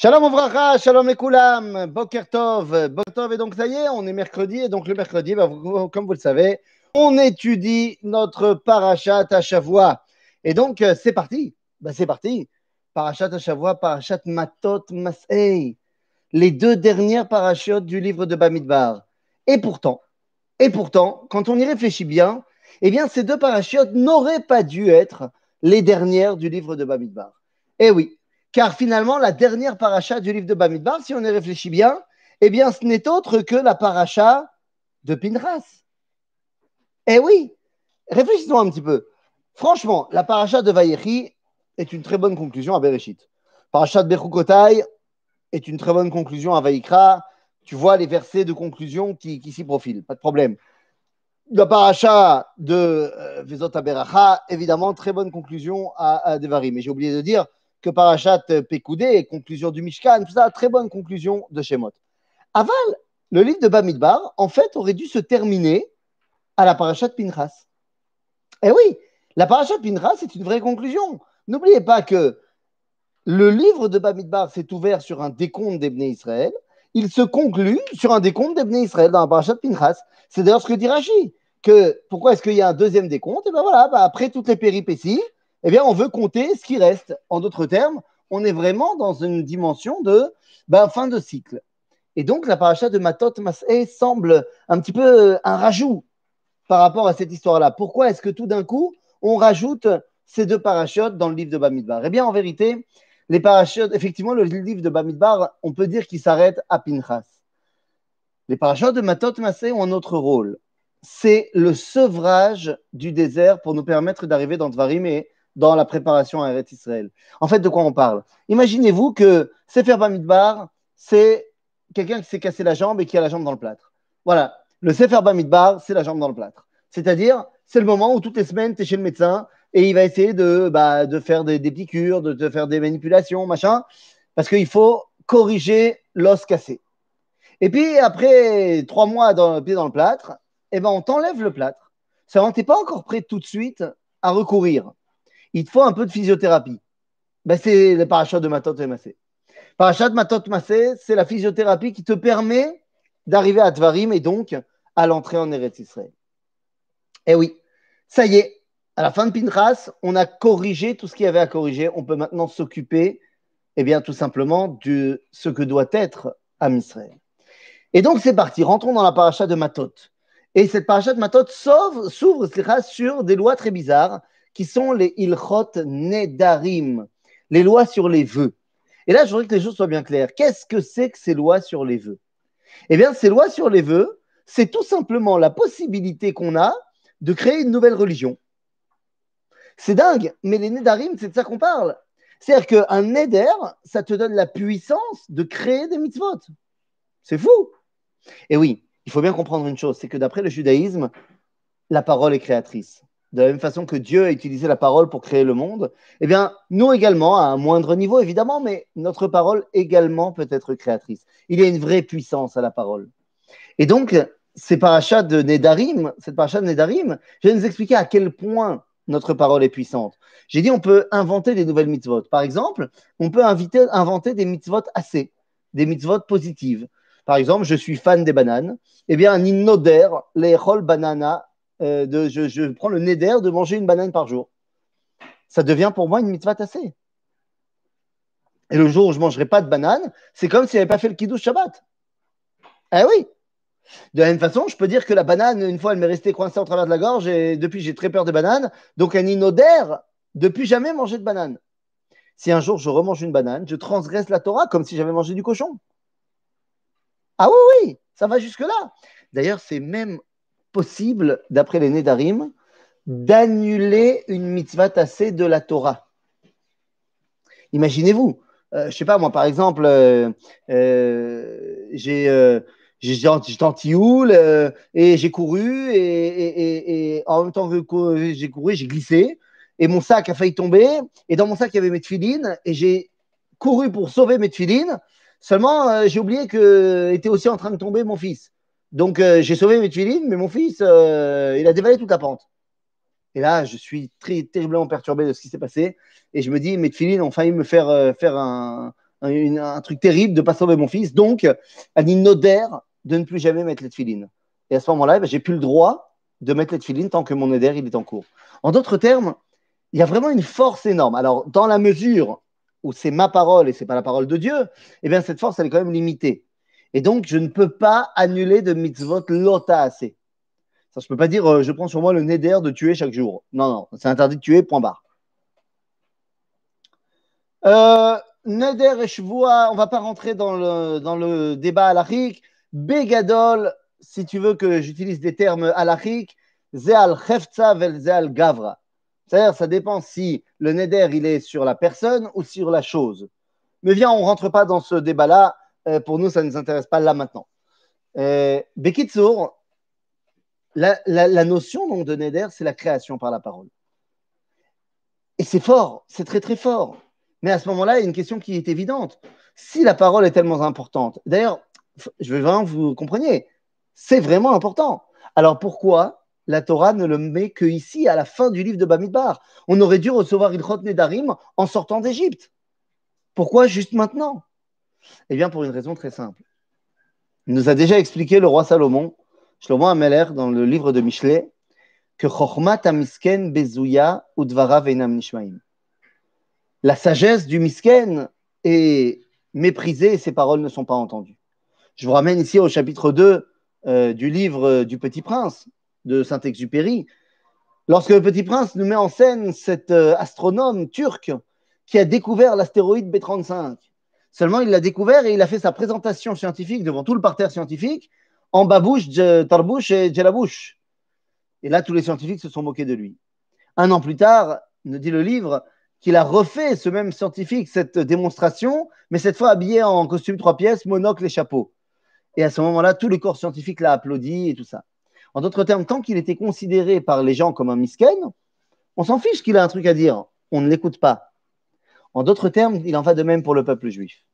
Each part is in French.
Shalom Ouvracha, Shalom Ekoulam, Boker Tov. Boker Tov, et donc ça y est, on est mercredi, et donc le mercredi, bah, comme vous le savez, on étudie notre Parashat à Shavua. Et donc, euh, c'est parti, bah, c'est parti. Parashat à Shavua, Parashat Matot Masei, les deux dernières parachutes du livre de Bamidbar. Et pourtant, et pourtant, quand on y réfléchit bien, eh bien, ces deux parachutes n'auraient pas dû être les dernières du livre de Bamidbar. Eh oui, car finalement, la dernière paracha du livre de Bamidbar, si on y réfléchit bien, eh bien, ce n'est autre que la paracha de Pinras. Eh oui, réfléchissons un petit peu. Franchement, la paracha de Vayechi est une très bonne conclusion à Bereshit. Paracha de Bechukotai est une très bonne conclusion à Vaïkra. Tu vois les versets de conclusion qui, qui s'y profilent, pas de problème. La paracha de euh, Vezot Aberacha, évidemment, très bonne conclusion à, à Devarim. Mais j'ai oublié de dire que Parachat Pekoudé, conclusion du Mishkan, tout ça, très bonne conclusion de Shemot. Aval, le livre de Bamidbar, en fait, aurait dû se terminer à la Parachat Pinchas. Eh oui, la Parachat Pinchas, c'est une vraie conclusion. N'oubliez pas que le livre de Bamidbar s'est ouvert sur un décompte des Bnei Israël. Il se conclut sur un décompte des Bnei Israël dans la Parachat Pinchas. C'est d'ailleurs ce que dit Rashi. Que pourquoi est-ce qu'il y a un deuxième décompte? Et bien voilà, bah, après toutes les péripéties, eh bien, on veut compter ce qui reste. En d'autres termes, on est vraiment dans une dimension de ben, fin de cycle. Et donc, la paracha de Matot Masé semble un petit peu euh, un rajout par rapport à cette histoire-là. Pourquoi est-ce que tout d'un coup, on rajoute ces deux parachutes dans le livre de Bamidbar? Eh bien, en vérité, les parachutes, effectivement, le livre de Bamidbar, on peut dire qu'il s'arrête à Pinchas. Les parachutes de Matot Masé ont un autre rôle. C'est le sevrage du désert pour nous permettre d'arriver dans Dvarim et dans la préparation à Eretz Israël. En fait, de quoi on parle? Imaginez-vous que Sefer Bamidbar, c'est quelqu'un qui s'est cassé la jambe et qui a la jambe dans le plâtre. Voilà, le Sefer Bamidbar, c'est la jambe dans le plâtre. C'est-à-dire, c'est le moment où toutes les semaines, tu es chez le médecin et il va essayer de, bah, de faire des, des piqûres, de te faire des manipulations, machin, parce qu'il faut corriger l'os cassé. Et puis, après trois mois dans le pied dans le plâtre, eh ben, on t'enlève le plâtre. Ça, n'es pas encore prêt tout de suite à recourir il te faut un peu de physiothérapie. Ben, c'est le parachat de Matot et Massé. Parachat de Matot Massé, c'est la physiothérapie qui te permet d'arriver à Tvarim et donc à l'entrée en Eretz Israël. Eh oui, ça y est, à la fin de Pinchas, on a corrigé tout ce qu'il y avait à corriger. On peut maintenant s'occuper, eh bien, tout simplement de ce que doit être Israël. Et donc, c'est parti. Rentrons dans la paracha de Matot. Et cette paracha de Matot s'ouvre sur des lois très bizarres qui sont les ilchot nedarim, les lois sur les vœux. Et là, je voudrais que les choses soient bien claires. Qu'est-ce que c'est que ces lois sur les vœux? Eh bien, ces lois sur les vœux, c'est tout simplement la possibilité qu'on a de créer une nouvelle religion. C'est dingue, mais les nedarim, c'est de ça qu'on parle. C'est-à-dire qu'un neder, ça te donne la puissance de créer des mitzvot. C'est fou. Et oui, il faut bien comprendre une chose, c'est que d'après le judaïsme, la parole est créatrice de la même façon que Dieu a utilisé la parole pour créer le monde, eh bien, nous également, à un moindre niveau évidemment, mais notre parole également peut être créatrice. Il y a une vraie puissance à la parole. Et donc, ces parachats de Nedarim, cette paracha de Nedarim, je vais nous expliquer à quel point notre parole est puissante. J'ai dit on peut inventer des nouvelles mitzvot. Par exemple, on peut inventer des mitzvot assez, des mitzvot positives. Par exemple, je suis fan des bananes. Eh bien, un les rol banana, euh, de, je, prends le neder de manger une banane par jour. Ça devient pour moi une mitzvah tassée. Et le jour où je ne mangerai pas de banane, c'est comme si je n'avais pas fait le kiddush Shabbat. Eh oui. De la même façon, je peux dire que la banane, une fois, elle m'est restée coincée au travers de la gorge et depuis, j'ai très peur des bananes. Donc, un inoder, depuis jamais manger de banane. Si un jour je remange une banane, je transgresse la Torah comme si j'avais mangé du cochon. Ah oui, oui, ça va jusque-là. D'ailleurs, c'est même possible, d'après les Nédarim, d'annuler une mitzvah tassée de la Torah. Imaginez-vous, euh, je ne sais pas, moi, par exemple, euh, euh, j'ai j'étais en et j'ai couru et, en même temps que j'ai couru, j'ai glissé et mon sac a failli tomber et dans mon sac, il y avait mes tefilines et j'ai couru pour sauver mes tefilines. Seulement, j'ai oublié que était aussi en train de tomber mon fils. Donc, euh, j'ai sauvé mes tuilines, mais mon fils, euh, il a dévalé toute la pente. Et là, je suis très terriblement perturbé de ce qui s'est passé. Et je me dis, mes filines ont failli me faire, euh, faire un, un, truc terrible de ne pas sauver mon fils. Donc, Ani Noder de ne plus jamais mettre les tefilines. Et à ce moment-là, eh ben, j'ai plus le droit de mettre les tefilines tant que mon Neder il est en cours. En d'autres termes, il y a vraiment une force énorme. Alors, dans la mesure où c'est ma parole et c'est pas la parole de Dieu, eh bien, cette force, elle est quand même limitée. Et donc, je ne peux pas annuler de mitzvot lota assez. Je ne peux pas dire, euh, je prends sur moi le neder de tuer chaque jour. Non, non, c'est interdit de tuer, point barre. Euh, neder et Shvoa, on ne va pas rentrer dans le, débat halachique. Begadol, si tu veux que j'utilise des termes halachiques, Zeal Chefza vel Zeal Gavra. C'est-à-dire, ça dépend si le neder, il est sur la personne ou sur la chose. Mais viens, on ne rentre pas dans ce débat-là. Euh, pour nous, ça ne nous intéresse pas là maintenant. Euh, la, notion de neder, c'est la création par la parole. Et c'est fort, c'est très très fort. Mais à ce moment-là, il y a une question qui est évidente. Si la parole est tellement importante, d'ailleurs, je veux vraiment que vous compreniez, c'est vraiment important. Alors pourquoi la Torah ne le met que ici, à la fin du livre de Bamidbar? On aurait dû recevoir Ilchot Nedarim en sortant d'Égypte. Pourquoi juste maintenant? Eh bien, pour une raison très simple. Il nous a déjà expliqué le roi Salomon, Shlomo Ameler, dans le livre de Michelet, que Chochmat Misken Bezouya Udvara Veinam Nishmaim. La sagesse du Misken est méprisée et ses paroles ne sont pas entendues. Je vous ramène ici au chapitre 2 euh, du livre du Petit Prince de Saint-Exupéry. Lorsque le Petit Prince nous met en scène cet euh, astronome turc qui a découvert l'astéroïde B35. Seulement, il l'a découvert et il a fait sa présentation scientifique devant tout le parterre scientifique en babouche, tarbouche et djelabouche. Et là, tous les scientifiques se sont moqués de lui. Un an plus tard, nous dit le livre, qu'il a refait, ce même scientifique, cette démonstration, mais cette fois habillé en costume trois pièces, monocle et chapeau. Et à ce moment-là, tout le corps scientifique l'a applaudi et tout ça. En d'autres termes, tant qu'il était considéré par les gens comme un misken, on s'en fiche qu'il a un truc à dire. On ne l'écoute pas. En d'autres termes, il en va de même pour le peuple juif.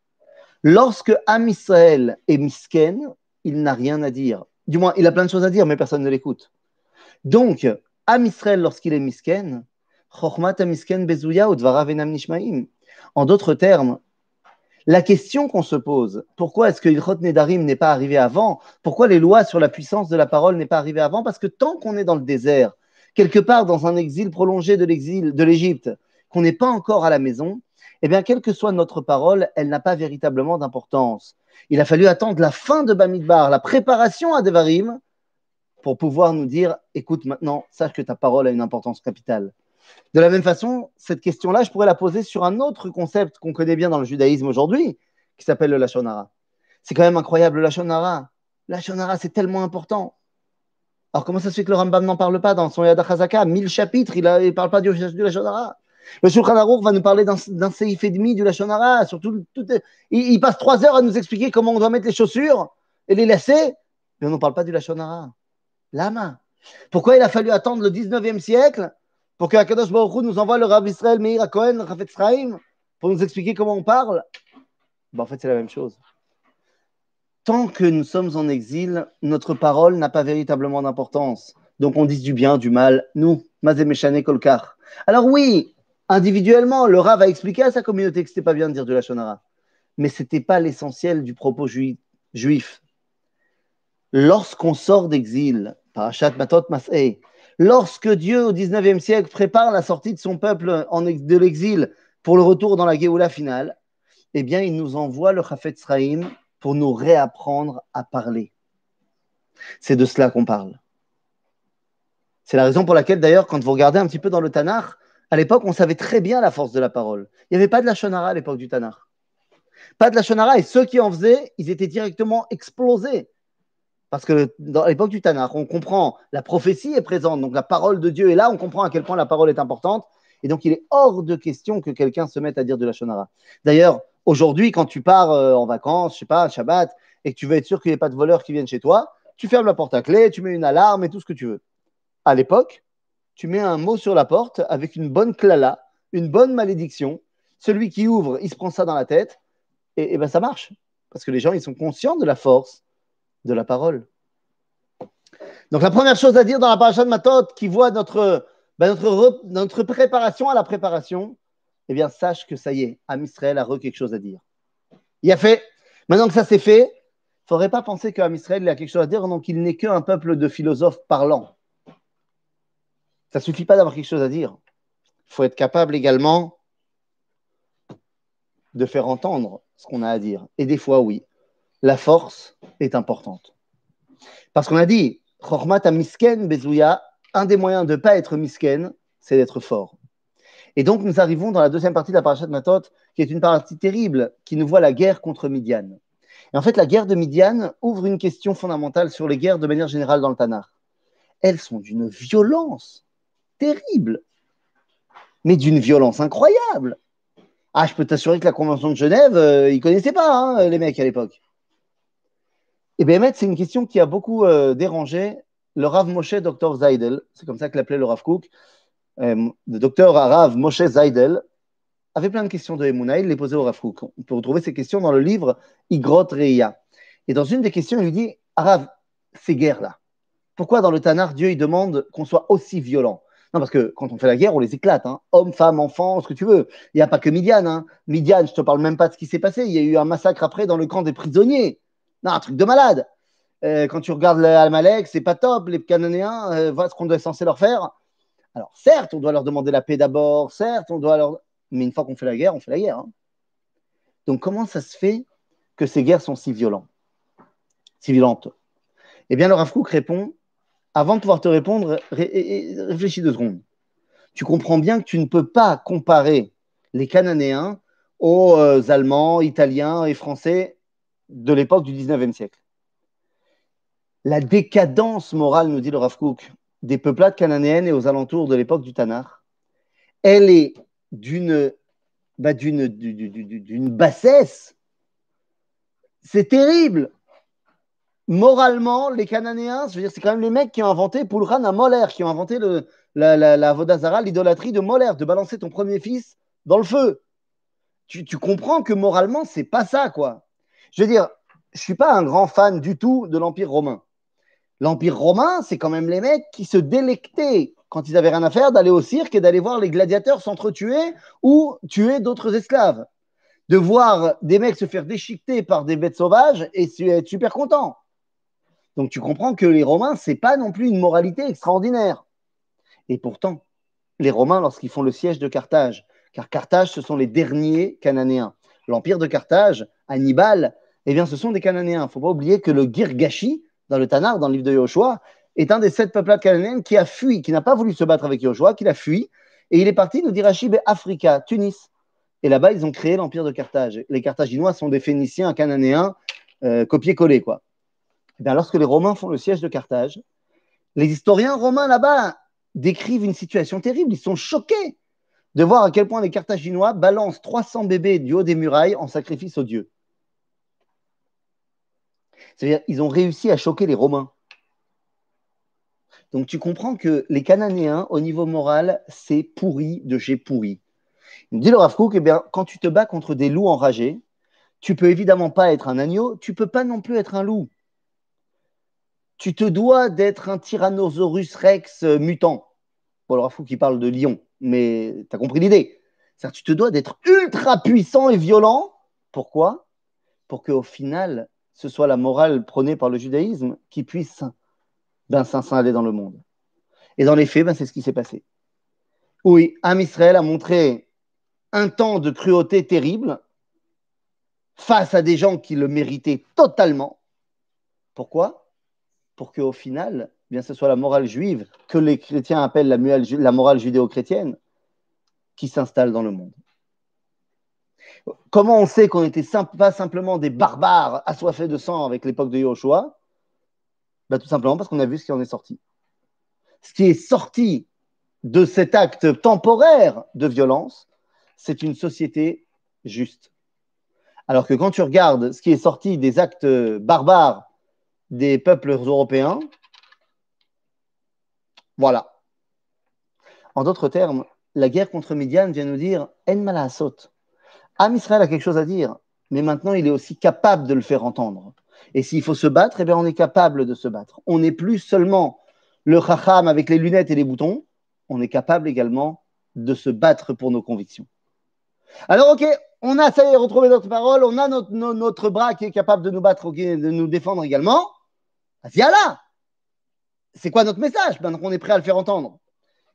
Lorsque Am Israël est misken, il n'a rien à dire. Du moins, il a plein de choses à dire, mais personne ne l'écoute. Donc, Am Israël, lorsqu'il est misken, en d'autres termes, la question qu'on se pose, pourquoi est-ce que Ilchot Nedarim n'est pas arrivé avant? Pourquoi les lois sur la puissance de la parole n'est pas arrivé avant? Parce que tant qu'on est dans le désert, quelque part dans un exil prolongé de l'exil de l'Égypte, qu'on n'est pas encore à la maison, eh bien, quelle que soit notre parole, elle n'a pas véritablement d'importance. Il a fallu attendre la fin de Bamidbar, la préparation à Devarim, pour pouvoir nous dire, écoute maintenant, sache que ta parole a une importance capitale. De la même façon, cette question-là, je pourrais la poser sur un autre concept qu'on connaît bien dans le judaïsme aujourd'hui, qui s'appelle le Lachonara. C'est quand même incroyable, le Lachonara. Le Lachonara, c'est tellement important. Alors, comment ça se fait que le Rambam n'en parle pas dans son Yad HaZaka Mille chapitres, il ne parle pas du, du Lachonara. Le Shulchan Aruch va nous parler d'un séif et demi du Lachonara. Surtout, tout il, passe trois heures à nous expliquer comment on doit mettre les chaussures et les laisser, mais on ne parle pas du Lachonara. Lama. Pourquoi il a fallu attendre le 19e siècle pour que Akadosh Baruch Hu nous envoie le Rav Israël Meir à Cohen, pour nous expliquer comment on parle? Ben, En fait, c'est la même chose. Tant que nous sommes en exil, notre parole n'a pas véritablement d'importance. Donc on dit du bien, du mal, nous, Mazemeshane Kolkar. Alors oui, individuellement, le Rav a expliqué à sa communauté que ce n'était pas bien de dire de la Shonara. Mais ce n'était pas l'essentiel du propos juif. Lorsqu'on sort d'exil, Parashat Matot Mas'eh, Lorsque Dieu, au XIXe siècle, prépare la sortie de son peuple de l'exil pour le retour dans la Géoula finale, eh bien, il nous envoie le Chafetz Sraïm pour nous réapprendre à parler. C'est de cela qu'on parle. C'est la raison pour laquelle, d'ailleurs, quand vous regardez un petit peu dans le Tanakh, à l'époque, on savait très bien la force de la parole. Il n'y avait pas de la Shonara à l'époque du Tanakh. Pas de la Shonara, et ceux qui en faisaient, ils étaient directement explosés. Parce que dans l'époque du Tanakh, on comprend, la prophétie est présente, donc la parole de Dieu est là, on comprend à quel point la parole est importante. Et donc, il est hors de question que quelqu'un se mette à dire de la Shonara. D'ailleurs, aujourd'hui, quand tu pars euh, en vacances, je sais pas, Shabbat, et que tu veux être sûr qu'il n'y ait pas de voleurs qui viennent chez toi, tu fermes la porte à clé, tu mets une alarme et tout ce que tu veux. À l'époque, tu mets un mot sur la porte avec une bonne klala, une bonne malédiction. Celui qui ouvre, il se prend ça dans la tête, et, ben ça marche. Parce que les gens, ils sont conscients de la force de la parole. Donc la première chose à dire dans la paracha de Matot qui voit notre, ben, notre, notre préparation à la préparation, eh bien sache que ça y est, Am Israël a re quelque chose à dire. Il a fait. Maintenant que ça s'est fait, il ne faudrait pas penser qu'Am Israël a quelque chose à dire, donc il n'est qu'un peuple de philosophes parlants. Ça ne suffit pas d'avoir quelque chose à dire. Il faut être capable également de faire entendre ce qu'on a à dire. Et des fois, oui, la force est importante. Parce qu'on a dit, Chormat misken bezouya, un des moyens de ne pas être misken, c'est d'être fort. Et donc, nous arrivons dans la deuxième partie de la parashat Matot, qui est une partie terrible, qui nous voit la guerre contre Midian. Et en fait, la guerre de Midian ouvre une question fondamentale sur les guerres de manière générale dans le Tanakh. Elles sont d'une violence terrible, mais d'une violence incroyable. Ah, je peux t'assurer que la Convention de Genève, euh, ils ne connaissaient pas, hein, les mecs, à l'époque. Et eh bien, c'est une question qui a beaucoup euh, dérangé le Rav Moshe Dr Zaydel, c'est comme ça que l'appelait le Rav Kook, euh, le docteur Rav Moshe Zaydel, avait plein de questions de Emouna, il les posait au Rav Kook. On peut retrouver ces questions dans le livre Igrot Reia. Et dans une des questions, il lui dit Rav, ces guerres-là, pourquoi dans le Tanar, Dieu il demande qu'on soit aussi violent? Non, parce que quand on fait la guerre, on les éclate. Hein. Hommes, femmes, enfants, ce que tu veux. Il n'y a pas que Midian. Hein. Midian, je ne te parle même pas de ce qui s'est passé. Il y a eu un massacre après dans le camp des prisonniers. Non, un truc de malade. Euh, quand tu regardes l'Amalek, c'est pas top. Les Cananéens, euh, voilà ce qu'on est censé leur faire. Alors, certes, on doit leur demander la paix d'abord. Certes, on doit leur. Mais une fois qu'on fait la guerre, on fait la guerre. Hein. Donc, comment ça se fait que ces guerres sont si violentes? Si violentes Eh bien, le Rav répond avant de pouvoir te répondre, réfléchis deux secondes. Tu comprends bien que tu ne peux pas comparer les Cananéens aux euh, Allemands, Italiens et Français de l'époque du 19e siècle. La décadence morale, nous dit le Rav des peuplades cananéennes et aux alentours de l'époque du Tanar, elle est d'une bah, bassesse. C'est terrible moralement, les Cananéens, je veux c'est quand même les mecs qui ont inventé Pulran à Moller, qui ont inventé la, Vodazara, l'idolâtrie de Moller, de balancer ton premier fils dans le feu. Tu, tu comprends que moralement, c'est pas ça, quoi. Je veux dire, je suis pas un grand fan du tout de l'Empire romain. L'Empire romain, c'est quand même les mecs qui se délectaient quand ils avaient rien à faire d'aller au cirque et d'aller voir les gladiateurs s'entretuer ou tuer d'autres esclaves. De voir des mecs se faire déchiqueter par des bêtes sauvages et être super content. Donc tu comprends que les Romains, c'est pas non plus une moralité extraordinaire. Et pourtant, les Romains, lorsqu'ils font le siège de Carthage, car Carthage, ce sont les derniers Cananéens. L'empire de Carthage, Hannibal, eh bien, ce sont des Cananéens. Il ne faut pas oublier que le Girgashi, dans le Tanar, dans le livre de Yoshua, est un des sept peuplades cananéennes qui a fui, qui n'a pas voulu se battre avec Yoshua, qui a fui, et il est parti, nous dit Rachid, Africa, Tunis. Et là-bas, ils ont créé l'empire de Carthage. Les Carthaginois sont des Phéniciens cananéens euh, copier-coller, quoi. Eh lorsque les Romains font le siège de Carthage, les historiens romains là-bas décrivent une situation terrible. Ils sont choqués de voir à quel point les Carthaginois balancent 300 bébés du haut des murailles en sacrifice aux dieux. C'est-à-dire, ils ont réussi à choquer les Romains. Donc tu comprends que les Cananéens, au niveau moral, c'est pourri de chez pourri. Il me dit le Rav eh bien, quand tu te bats contre des loups enragés, tu peux évidemment pas être un agneau, tu peux pas non plus être un loup tu te dois d'être un Tyrannosaurus rex euh, mutant. Il faut qu'il parle de lion, mais tu as compris l'idée. C'est-à-dire, tu te dois d'être ultra puissant et violent. Pourquoi? Pour qu'au final, ce soit la morale prônée par le judaïsme qui puisse d'un saint aller dans le monde. Et dans les faits, ben, c'est ce qui s'est passé. Oui, Am Israël a montré un temps de cruauté terrible face à des gens qui le méritaient totalement. Pourquoi? Pour qu'au final, bien ce soit la morale juive que les chrétiens appellent la, morale judéo-chrétienne qui s'installe dans le monde. Comment on sait qu'on n'était pas simplement des barbares assoiffés de sang avec l'époque de Yahushua ben, Tout simplement parce qu'on a vu ce qui en est sorti. Ce qui est sorti de cet acte temporaire de violence, c'est une société juste. Alors que quand tu regardes ce qui est sorti des actes barbares des peuples européens. Voilà. En d'autres termes, la guerre contre Midian vient nous dire En malasot. Am Israël a quelque chose à dire, mais maintenant il est aussi capable de le faire entendre. Et s'il faut se battre, eh bien on est capable de se battre. On n'est plus seulement le chacham avec les lunettes et les boutons, on est capable également de se battre pour nos convictions. Alors ok, on a, ça y est, retrouvé notre parole, on a notre, notre bras qui est capable de nous battre, de nous défendre également. Là C'est quoi notre message? Maintenant qu'on est prêt à le faire entendre.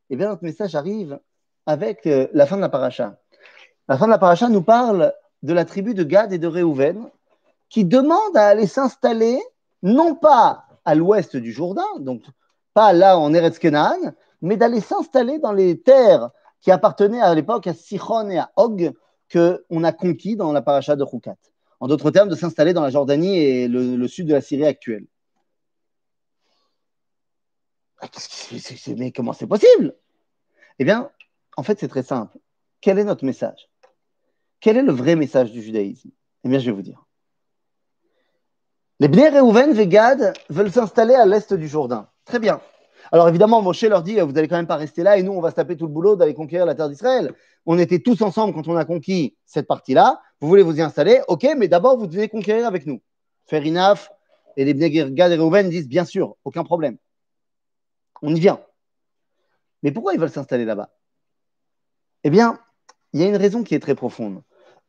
Eh bien, notre message arrive avec euh, la fin de la paracha. La fin de la paracha nous parle de la tribu de Gad et de Réhouven qui demande à aller s'installer non pas à l'ouest du Jourdain, donc pas là en Eretz Kenan, mais d'aller s'installer dans les terres qui appartenaient à l'époque à Sichon et à Og, qu'on a conquis dans la paracha de Roukat. En d'autres termes, de s'installer dans la Jordanie et le, sud de la Syrie actuelle. Ah, mais comment c'est possible? Eh bien, en fait, c'est très simple. Quel est notre message? Quel est le vrai message du judaïsme? Eh bien, je vais vous dire. Les Bnei Reuven et Gad veulent s'installer à l'est du Jourdain. Très bien. Alors évidemment, Moshe leur dit, vous n'allez quand même pas rester là et nous, on va se taper tout le boulot d'aller conquérir la terre d'Israël. On était tous ensemble quand on a conquis cette partie-là. Vous voulez vous y installer? Ok, mais d'abord, vous devez conquérir avec nous. Fair enough. Et les Gad et Reuven disent, bien sûr, aucun problème. On y vient. Mais pourquoi ils veulent s'installer là-bas? Eh bien, il y a une raison qui est très profonde.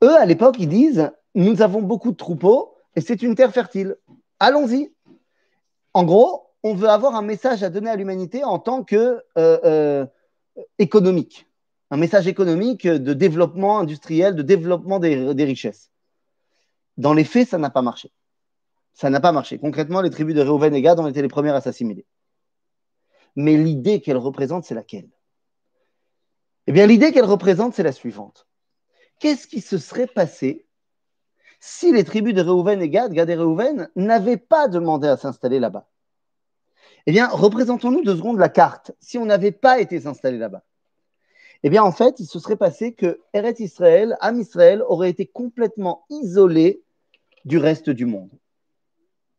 Eux, à l'époque, ils disent, nous avons beaucoup de troupeaux et c'est une terre fertile. Allons-y. En gros, on veut avoir un message à donner à l'humanité en tant que euh, euh, économique, un message économique de développement industriel, de développement des, richesses. Dans les faits, ça n'a pas marché. Ça n'a pas marché. Concrètement, les tribus de Reuven et Gad ont été les premières à s'assimiler. Mais l'idée qu'elle représente, c'est laquelle? Eh bien, l'idée qu'elle représente, c'est la suivante. Qu'est-ce qui se serait passé si les tribus de Reuven et Gad, Gad et Reuven, n'avaient pas demandé à s'installer là-bas? Eh bien, représentons-nous deux secondes la carte. Si on n'avait pas été installé là-bas, eh bien, en fait, il se serait passé que Eretz Israël, Am Israël, aurait été complètement isolé du reste du monde.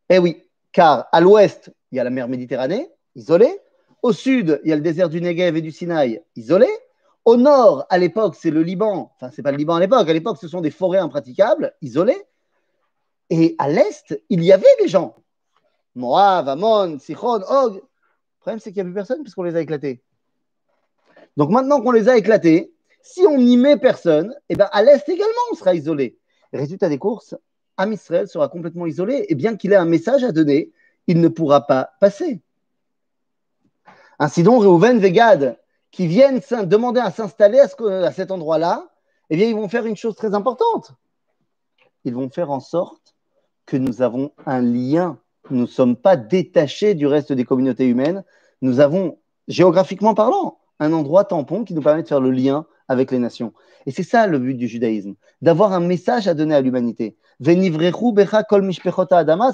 Eh oui, car à l'ouest, il y a la mer Méditerranée, isolée. Au sud, il y a le désert du Negev et du Sinaï, isolé. Au nord, à l'époque, c'est le Liban. Enfin, c'est pas le Liban à l'époque. À l'époque, ce sont des forêts impraticables, isolées. Et à l'est, il y avait des gens. Moab, Amon, Sichon, Og. Le problème, c'est qu'il n'y a plus personne puisqu'on les a éclatés. Donc maintenant qu'on les a éclatés, si on n'y met personne, eh ben à l'est également, on sera isolé. Résultat des courses, Am Israël sera complètement isolé et bien qu'il ait un message à donner, il ne pourra pas passer. Ainsi donc, Reuven Vegad, qui viennent demander à s'installer à, cet endroit-là, eh bien, ils vont faire une chose très importante. Ils vont faire en sorte que nous avons un lien nous ne sommes pas détachés du reste des communautés humaines. Nous avons, géographiquement parlant, un endroit tampon qui nous permet de faire le lien avec les nations. Et c'est ça le but du judaïsme, d'avoir un message à donner à l'humanité. adama,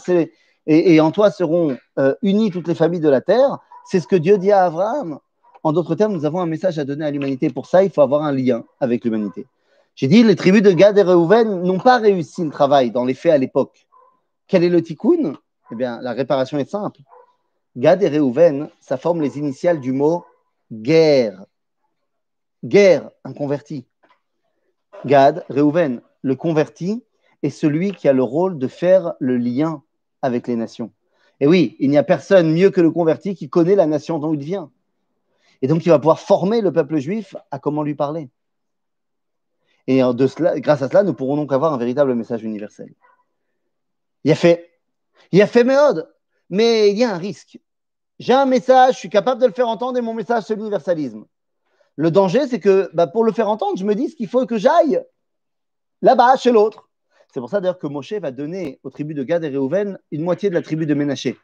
et, et, en toi seront euh, unies toutes les familles de la terre. C'est ce que Dieu dit à Abraham. En d'autres termes, nous avons un message à donner à l'humanité. Pour ça, il faut avoir un lien avec l'humanité. J'ai dit, les tribus de Gad et Reuven n'ont pas réussi le travail dans les faits à l'époque. Quel est le tikkun? Eh bien, la réparation est simple. Gad et Reuven, ça forme les initiales du mot guerre. Guerre, un converti. Gad, Reuven, le converti est celui qui a le rôle de faire le lien avec les nations. Et oui, il n'y a personne mieux que le converti qui connaît la nation dont il vient. Et donc, il va pouvoir former le peuple juif à comment lui parler. Et grâce à cela, nous pourrons donc avoir un véritable message universel. Il a fait il a fait méode, mais il y a un risque. J'ai un message, je suis capable de le faire entendre et mon message, c'est l'universalisme. Le danger, c'est que bah, pour le faire entendre, je me dis qu'il faut que j'aille là-bas, chez l'autre. C'est pour ça d'ailleurs que Moshe va donner aux tribus de Gad et Réhouven une moitié de la tribu de Ménaché.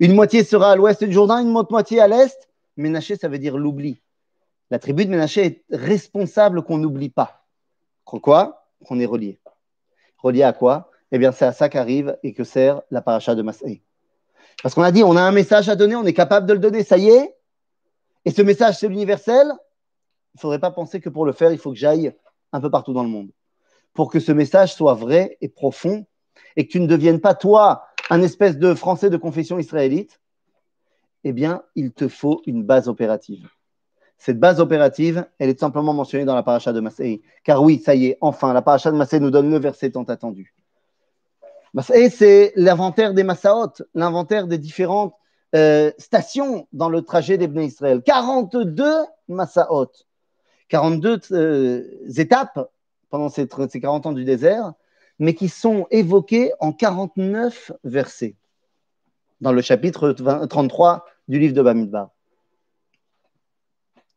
Une moitié sera à l'ouest du Jourdain, une autre moitié à l'est. Ménaché, ça veut dire l'oubli. La tribu de Ménaché est responsable qu'on n'oublie pas. Quoi? Qu'on est relié. Relié à quoi? Eh bien, c'est à ça qu'arrive et que sert la paracha de Masé. Parce qu'on a dit, on a un message à donner, on est capable de le donner, ça y est. Et ce message, c'est l'universel. Il ne faudrait pas penser que pour le faire, il faut que j'aille un peu partout dans le monde. Pour que ce message soit vrai et profond et que tu ne deviennes pas, toi, un espèce de français de confession israélite, eh bien, il te faut une base opérative. Cette base opérative, elle est simplement mentionnée dans la paracha de Masé. Car oui, ça y est, enfin, la paracha de Masé nous donne le verset tant attendu. C'est l'inventaire des Massaot, l'inventaire des différentes euh, stations dans le trajet des Israël. 42 Massaot, 42 euh, étapes pendant ces, ces 40 ans du désert, mais qui sont évoqués en 49 versets dans le chapitre 33 du livre de Bamidbar.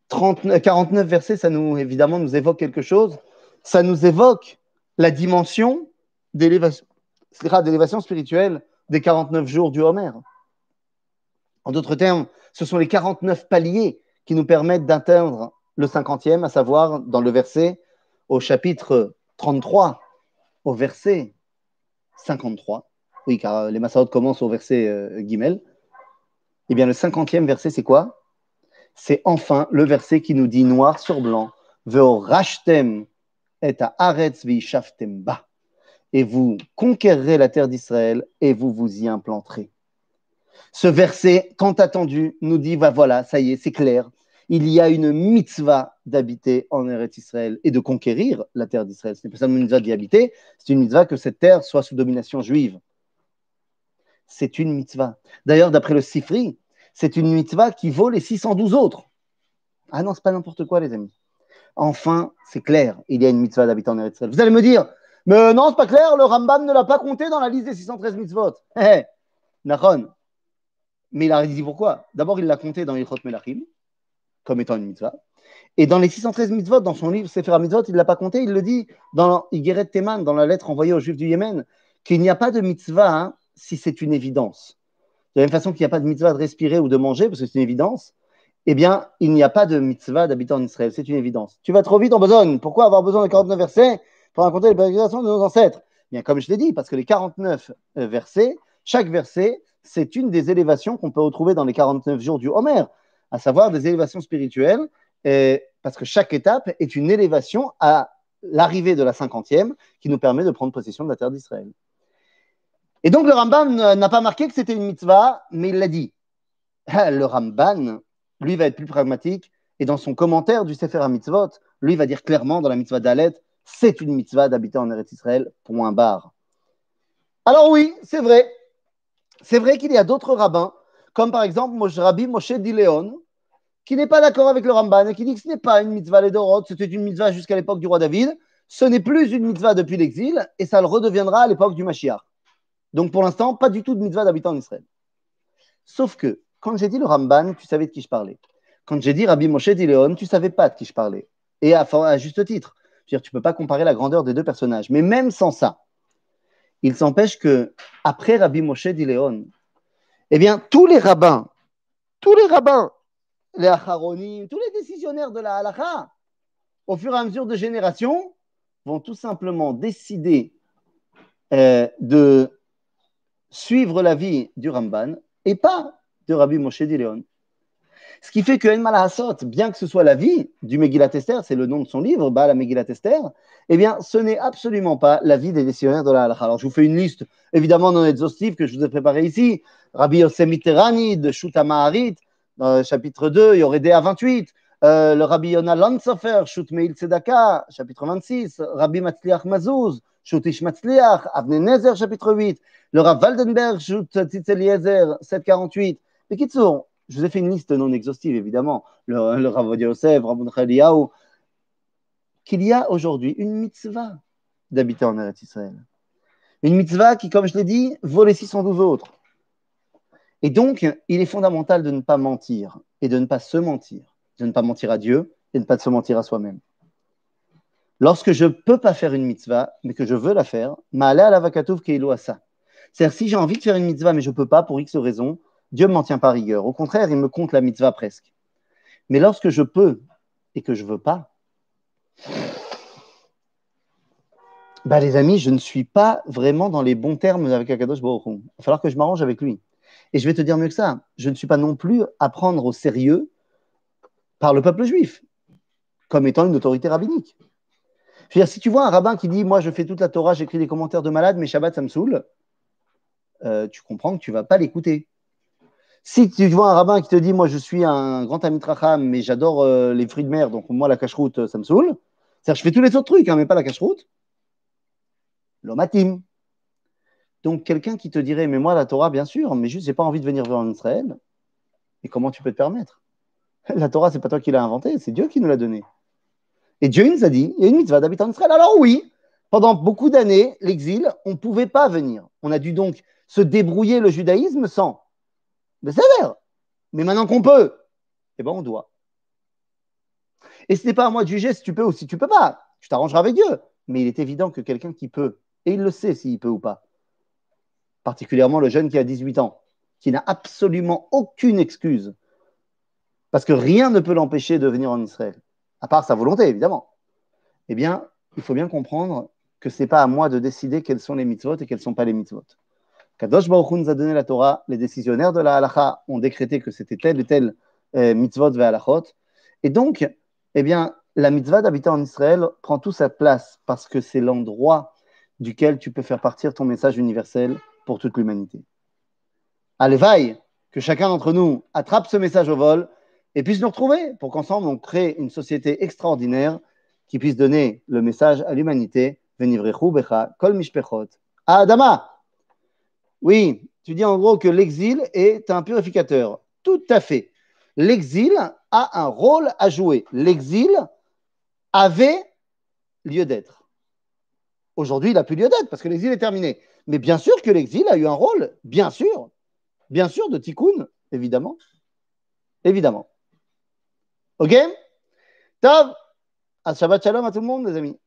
49 versets, ça nous, évidemment, nous évoque quelque chose. Ça nous évoque la dimension d'élévation spirituelle des 49 jours du Homer. En d'autres termes, ce sont les 49 paliers qui nous permettent d'atteindre le 50e, à savoir dans le verset au chapitre 33, au verset 53. Oui, car les Massarotes commencent au verset euh, Guimel. Eh bien, le 50e verset, c'est quoi? C'est enfin le verset qui nous dit noir sur blanc Veo rachtem et aretz ba et vous conquérerez la terre d'Israël et vous vous y implanterez. Ce verset, tant attendu, nous dit bah voilà, ça y est, c'est clair. Il y a une mitzvah d'habiter en Eretz Israël et de conquérir la terre d'Israël. Ce n'est pas seulement une mitzvah d'y habiter, c'est une mitzvah que cette terre soit sous domination juive. C'est une mitzvah. D'ailleurs, d'après le Sifri, c'est une mitzvah qui vaut les 612 autres. Ah non, c'est pas n'importe quoi, les amis. Enfin, c'est clair, il y a une mitzvah d'habiter en Eretz Israël. Vous allez me dire, mais non, c'est pas clair, le Rambam ne l'a pas compté dans la liste des 613 mitzvot. Eh, Nachon. Mais il a dit pourquoi? D'abord, il l'a compté dans Yichot Melachim, comme étant une mitzvah. Et dans les 613 mitzvot, dans son livre Sefer mitzvot, il ne l'a pas compté. Il le dit dans Igeret Teman, dans la lettre envoyée aux Juifs du Yémen, qu'il n'y a pas de mitzvah hein, si c'est une évidence. De la même façon qu'il n'y a pas de mitzvah de respirer ou de manger, parce que c'est une évidence, eh bien, il n'y a pas de mitzvah d'habiter en Israël. C'est une évidence. Tu vas trop vite en besogne. Pourquoi avoir besoin de 49 versets pour raconter les pérégrinations de nos ancêtres? Bien, comme je l'ai dit, parce que les 49 euh, versets, chaque verset, c'est une des élévations qu'on peut retrouver dans les 49 jours du Homer, à savoir des élévations spirituelles, parce que chaque étape est une élévation à l'arrivée de la cinquantième qui nous permet de prendre possession de la terre d'Israël. Et donc le Ramban n'a pas marqué que c'était une mitzvah, mais il l'a dit. Le Ramban, lui, va être plus pragmatique, et dans son commentaire du Sefer HaMitzvot, lui va dire clairement dans la mitzvah d'Alet, c'est une mitzvah d'habiter en Eretz Israël, point barre. Alors oui, c'est vrai. C'est vrai qu'il y a d'autres rabbins, comme par exemple Rabbi Moshe Dileon, qui n'est pas d'accord avec le Ramban et qui dit que ce n'est pas une mitzvah les c'était une mitzvah jusqu'à l'époque du roi David. Ce n'est plus une mitzvah depuis l'exil et ça le redeviendra à l'époque du Mashiach. Donc pour l'instant, pas du tout de mitzvah d'habiter en Israël. Sauf que quand j'ai dit le Ramban, tu savais de qui je parlais. Quand j'ai dit Rabbi Moshe Dileon, tu savais pas de qui je parlais. Et à, juste titre tu ne peux pas comparer la grandeur des deux personnages. Mais même sans ça, il s'empêche que après Rabbi Moshe d'Iléon, eh bien, tous les rabbins, tous les rabbins, les acharonim, tous les décisionnaires de la halakha, au fur et à mesure de génération, vont tout simplement décider euh, de suivre la vie du Ramban et pas de Rabbi Moshe d'Iléon. Ce qui fait que El Malahasot, bien que ce soit la vie du Megillat Esther, c'est le nom de son livre, bah, la Megillat Esther, eh bien, ce n'est absolument pas la vie des décisionnaires de la halakha. Alors, je vous fais une liste, évidemment non exhaustive, que je vous ai préparée ici. Rabbi Yosef Mitterani de Shuta Maharit, le chapitre 2, il y aurait des à 28. Euh, le Rabbi Yona Lansofer, Shut Meil Tzedaka, chapitre 26. Rabbi Matzliach Mazouz, Shut Ish Matzliach, Avne Nezer, chapitre 8. Le Rav Waldenberg, Shut Tzitzel Yezer, 748. Mais qui sont je vous ai fait une liste non exhaustive, évidemment. Le, le Rav Yosef, Rav qu'il y a aujourd'hui une mitzvah d'habiter en Eretz Israël. Une mitzvah qui, comme je l'ai dit, vaut les 612 autres. Et donc, il est fondamental de ne pas mentir et de ne pas se mentir, de ne pas mentir à Dieu et de ne pas se mentir à soi-même. Lorsque je ne peux pas faire une mitzvah, mais que je veux la faire, ma'ale à la vakatouv à ça. C'est-à-dire, si j'ai envie de faire une mitzvah, mais je ne peux pas pour X raison, Dieu ne m'en tient pas rigueur. Au contraire, il me compte la mitzvah presque. Mais lorsque je peux et que je ne veux pas, bah les amis, je ne suis pas vraiment dans les bons termes avec Akadosh Baruch Il va falloir que je m'arrange avec lui. Et je vais te dire mieux que ça, je ne suis pas non plus à prendre au sérieux par le peuple juif, comme étant une autorité rabbinique. Je veux dire, si tu vois un rabbin qui dit Moi, je fais toute la Torah, j'écris des commentaires de malade, mais Shabbat, ça me saoule, euh, tu comprends que tu ne vas pas l'écouter. Si tu vois un rabbin qui te dit, moi je suis un grand ami Tracham, mais j'adore euh, les fruits de mer, donc moi la cache-route, euh, ça me saoule. C'est-à-dire, je fais tous les autres trucs, hein, mais pas la cache-route. L'homatim. Donc quelqu'un qui te dirait, mais moi la Torah, bien sûr, mais juste, j'ai pas envie de venir voir en Israël. Et comment tu peux te permettre? La Torah, c'est pas toi qui l'as inventée, c'est Dieu qui nous l'a donnée. Et Dieu nous a dit, il y a une mitzvah d'habiter en Israël. Alors oui, pendant beaucoup d'années, l'exil, on pouvait pas venir. On a dû donc se débrouiller le judaïsme sans. Mais c'est vrai. Mais maintenant qu'on peut, eh ben on doit. Et ce n'est pas à moi de juger si tu peux ou si tu ne peux pas. Tu t'arrangeras avec Dieu. Mais il est évident que quelqu'un qui peut, et il le sait s'il peut ou pas, particulièrement le jeune qui a 18 ans, qui n'a absolument aucune excuse, parce que rien ne peut l'empêcher de venir en Israël, à part sa volonté, évidemment, eh bien, il faut bien comprendre que ce n'est pas à moi de décider quels sont les mitzvot et quels ne sont pas les mitzvot. Kadosh Baruch a donné la Torah, les décisionnaires de la halacha ont décrété que c'était tel et tel euh, mitzvot ve halachot, et donc, eh bien, la mitzvah d'habiter en Israël prend toute sa place parce que c'est l'endroit duquel tu peux faire partir ton message universel pour toute l'humanité. Allez, vaille, que chacun d'entre nous attrape ce message au vol et puisse nous retrouver pour qu'ensemble on crée une société extraordinaire qui puisse donner le message à l'humanité. becha kol mishpechot. Adama Oui, tu dis en gros que l'exil est un purificateur. Tout à fait. L'exil a un rôle à jouer. L'exil avait lieu d'être. Aujourd'hui, il n'a plus lieu d'être parce que l'exil est terminé. Mais bien sûr que l'exil a eu un rôle, bien sûr, bien sûr, de tikkun, évidemment. Évidemment. Ok? Tov, à Shabbat Shalom à tout le monde, les amis.